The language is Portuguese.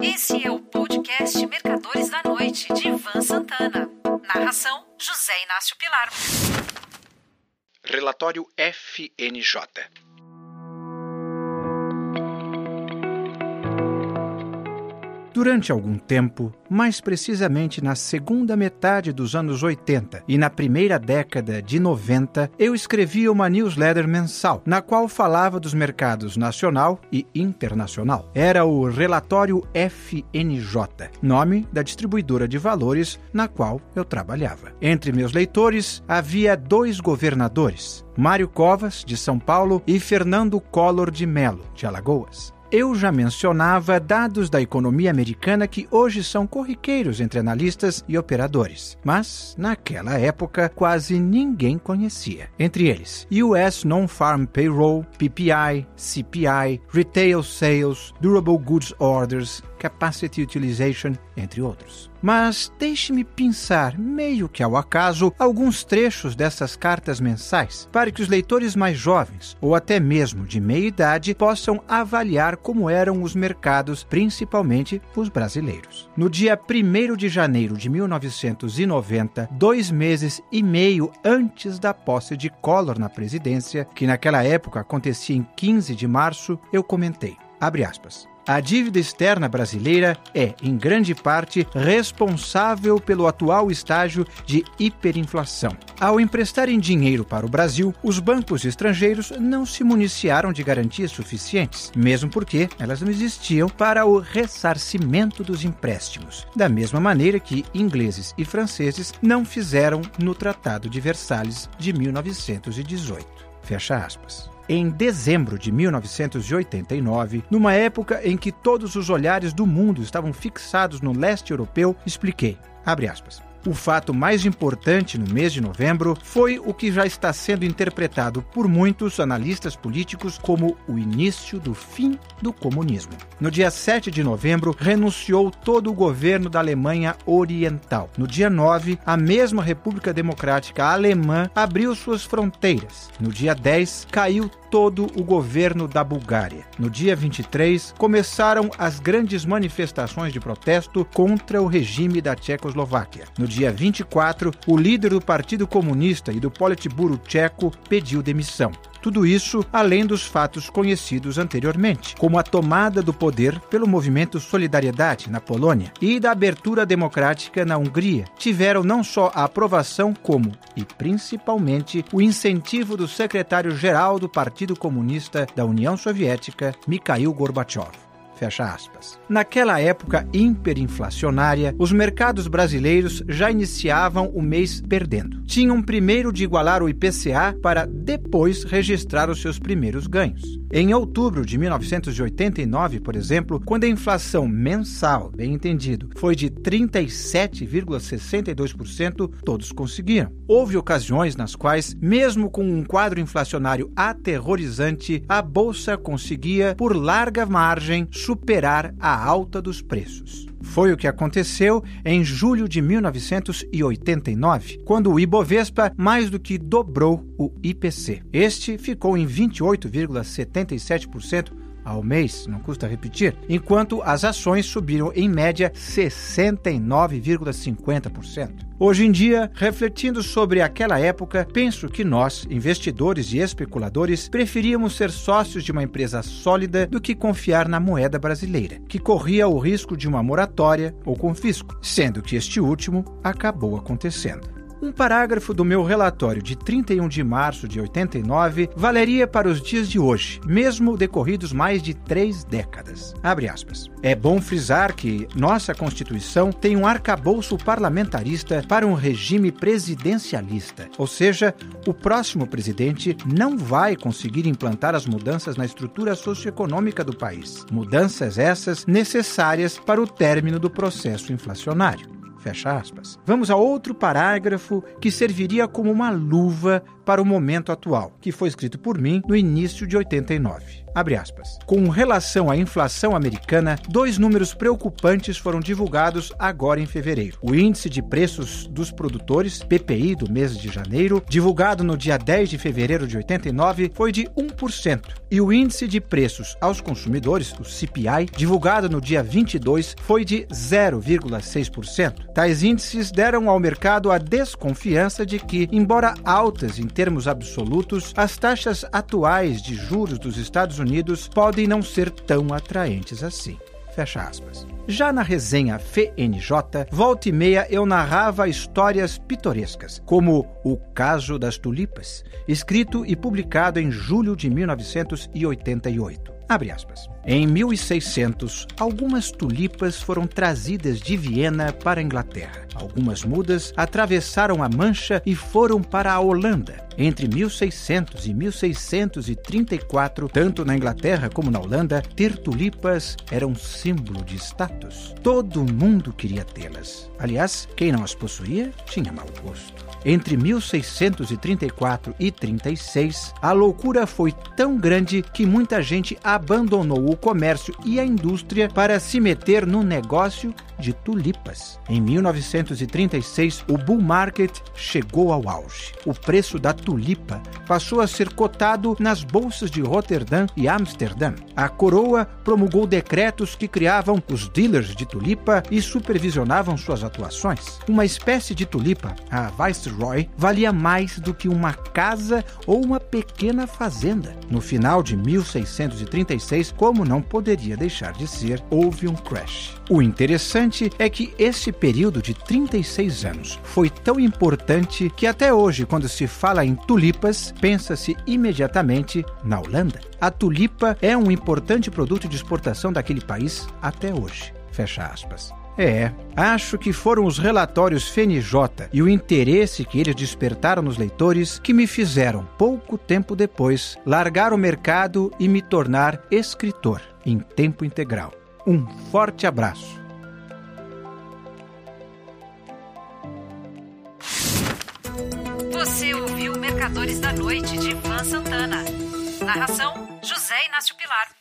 Esse é o podcast Mercadores da Noite, de Ivan Santana. Narração: José Inácio Pilar. Relatório FNJ. Durante algum tempo, mais precisamente na segunda metade dos anos 80 e na primeira década de 90, eu escrevia uma newsletter mensal, na qual falava dos mercados nacional e internacional. Era o Relatório FNJ, nome da distribuidora de valores na qual eu trabalhava. Entre meus leitores havia dois governadores, Mário Covas, de São Paulo, e Fernando Collor de Melo, de Alagoas. Eu já mencionava dados da economia americana que hoje são corriqueiros entre analistas e operadores, mas naquela época quase ninguém conhecia. Entre eles, US Non-Farm Payroll, PPI, CPI, Retail Sales, Durable Goods Orders, Capacity Utilization, entre outros. Mas deixe-me pensar, meio que ao acaso, alguns trechos dessas cartas mensais, para que os leitores mais jovens, ou até mesmo de meia idade, possam avaliar como eram os mercados, principalmente os brasileiros. No dia 1 de janeiro de 1990, dois meses e meio antes da posse de Collor na presidência, que naquela época acontecia em 15 de março, eu comentei, abre aspas, a dívida externa brasileira é, em grande parte, responsável pelo atual estágio de hiperinflação. Ao emprestarem dinheiro para o Brasil, os bancos estrangeiros não se municiaram de garantias suficientes, mesmo porque elas não existiam para o ressarcimento dos empréstimos, da mesma maneira que ingleses e franceses não fizeram no Tratado de Versalhes de 1918. Fecha aspas em dezembro de 1989, numa época em que todos os olhares do mundo estavam fixados no leste europeu, expliquei, abre aspas, o fato mais importante no mês de novembro foi o que já está sendo interpretado por muitos analistas políticos como o início do fim do comunismo. No dia 7 de novembro, renunciou todo o governo da Alemanha Oriental. No dia 9, a mesma República Democrática Alemã abriu suas fronteiras. No dia 10, caiu todo o governo da Bulgária. No dia 23, começaram as grandes manifestações de protesto contra o regime da Tchecoslováquia. No dia 24, o líder do Partido Comunista e do Politburo tcheco pediu demissão. Tudo isso além dos fatos conhecidos anteriormente, como a tomada do poder pelo movimento Solidariedade na Polônia e da abertura democrática na Hungria, tiveram não só a aprovação, como, e principalmente, o incentivo do secretário-geral do Partido Comunista da União Soviética, Mikhail Gorbachev. Fecha aspas. Naquela época hiperinflacionária, os mercados brasileiros já iniciavam o mês perdendo. Tinham primeiro de igualar o IPCA para depois registrar os seus primeiros ganhos. Em outubro de 1989, por exemplo, quando a inflação mensal, bem entendido, foi de 37,62%, todos conseguiram. Houve ocasiões nas quais, mesmo com um quadro inflacionário aterrorizante, a bolsa conseguia, por larga margem, superar a alta dos preços. Foi o que aconteceu em julho de 1989, quando o Ibovespa mais do que dobrou o IPC. Este ficou em 28,77% ao mês, não custa repetir, enquanto as ações subiram em média 69,50%. Hoje em dia, refletindo sobre aquela época, penso que nós, investidores e especuladores, preferíamos ser sócios de uma empresa sólida do que confiar na moeda brasileira, que corria o risco de uma moratória ou confisco, sendo que este último acabou acontecendo. Um parágrafo do meu relatório de 31 de março de 89 valeria para os dias de hoje, mesmo decorridos mais de três décadas. Abre aspas. É bom frisar que nossa Constituição tem um arcabouço parlamentarista para um regime presidencialista, ou seja, o próximo presidente não vai conseguir implantar as mudanças na estrutura socioeconômica do país. Mudanças essas necessárias para o término do processo inflacionário. Fecha aspas. Vamos a outro parágrafo que serviria como uma luva para o momento atual, que foi escrito por mim no início de 89. Abre aspas. Com relação à inflação americana, dois números preocupantes foram divulgados agora em fevereiro. O índice de preços dos produtores, PPI, do mês de janeiro, divulgado no dia 10 de fevereiro de 89, foi de 1%. E o índice de preços aos consumidores, o CPI, divulgado no dia 22, foi de 0,6%. Tais índices deram ao mercado a desconfiança de que, embora altas em termos absolutos, as taxas atuais de juros dos Estados Unidos podem não ser tão atraentes assim. Fecha aspas. Já na resenha FNJ, volta e meia eu narrava histórias pitorescas, como O Caso das Tulipas, escrito e publicado em julho de 1988. Em 1600, algumas tulipas foram trazidas de Viena para a Inglaterra. Algumas mudas atravessaram a Mancha e foram para a Holanda. Entre 1600 e 1634, tanto na Inglaterra como na Holanda, ter tulipas era um símbolo de status. Todo mundo queria tê-las. Aliás, quem não as possuía tinha mau gosto. Entre 1634 e 36, a loucura foi tão grande que muita gente abandonou o comércio e a indústria para se meter no negócio de tulipas. Em 1936, o bull market chegou ao auge. O preço da tulipa passou a ser cotado nas bolsas de Roterdã e Amsterdã. A coroa promulgou decretos que criavam os dealers de tulipa e supervisionavam suas atuações. Uma espécie de tulipa, a Viceroy, valia mais do que uma casa ou uma pequena fazenda. No final de 1636, como não poderia deixar de ser, houve um crash. O interessante é que esse período de 36 anos foi tão importante que até hoje, quando se fala em tulipas, pensa-se imediatamente na Holanda. A tulipa é um importante produto de exportação daquele país até hoje. Fecha aspas. É, acho que foram os relatórios FNJ e o interesse que eles despertaram nos leitores que me fizeram, pouco tempo depois, largar o mercado e me tornar escritor em tempo integral. Um forte abraço. Você ouviu Mercadores da Noite de Ivan Santana. Narração: José Inácio Pilar.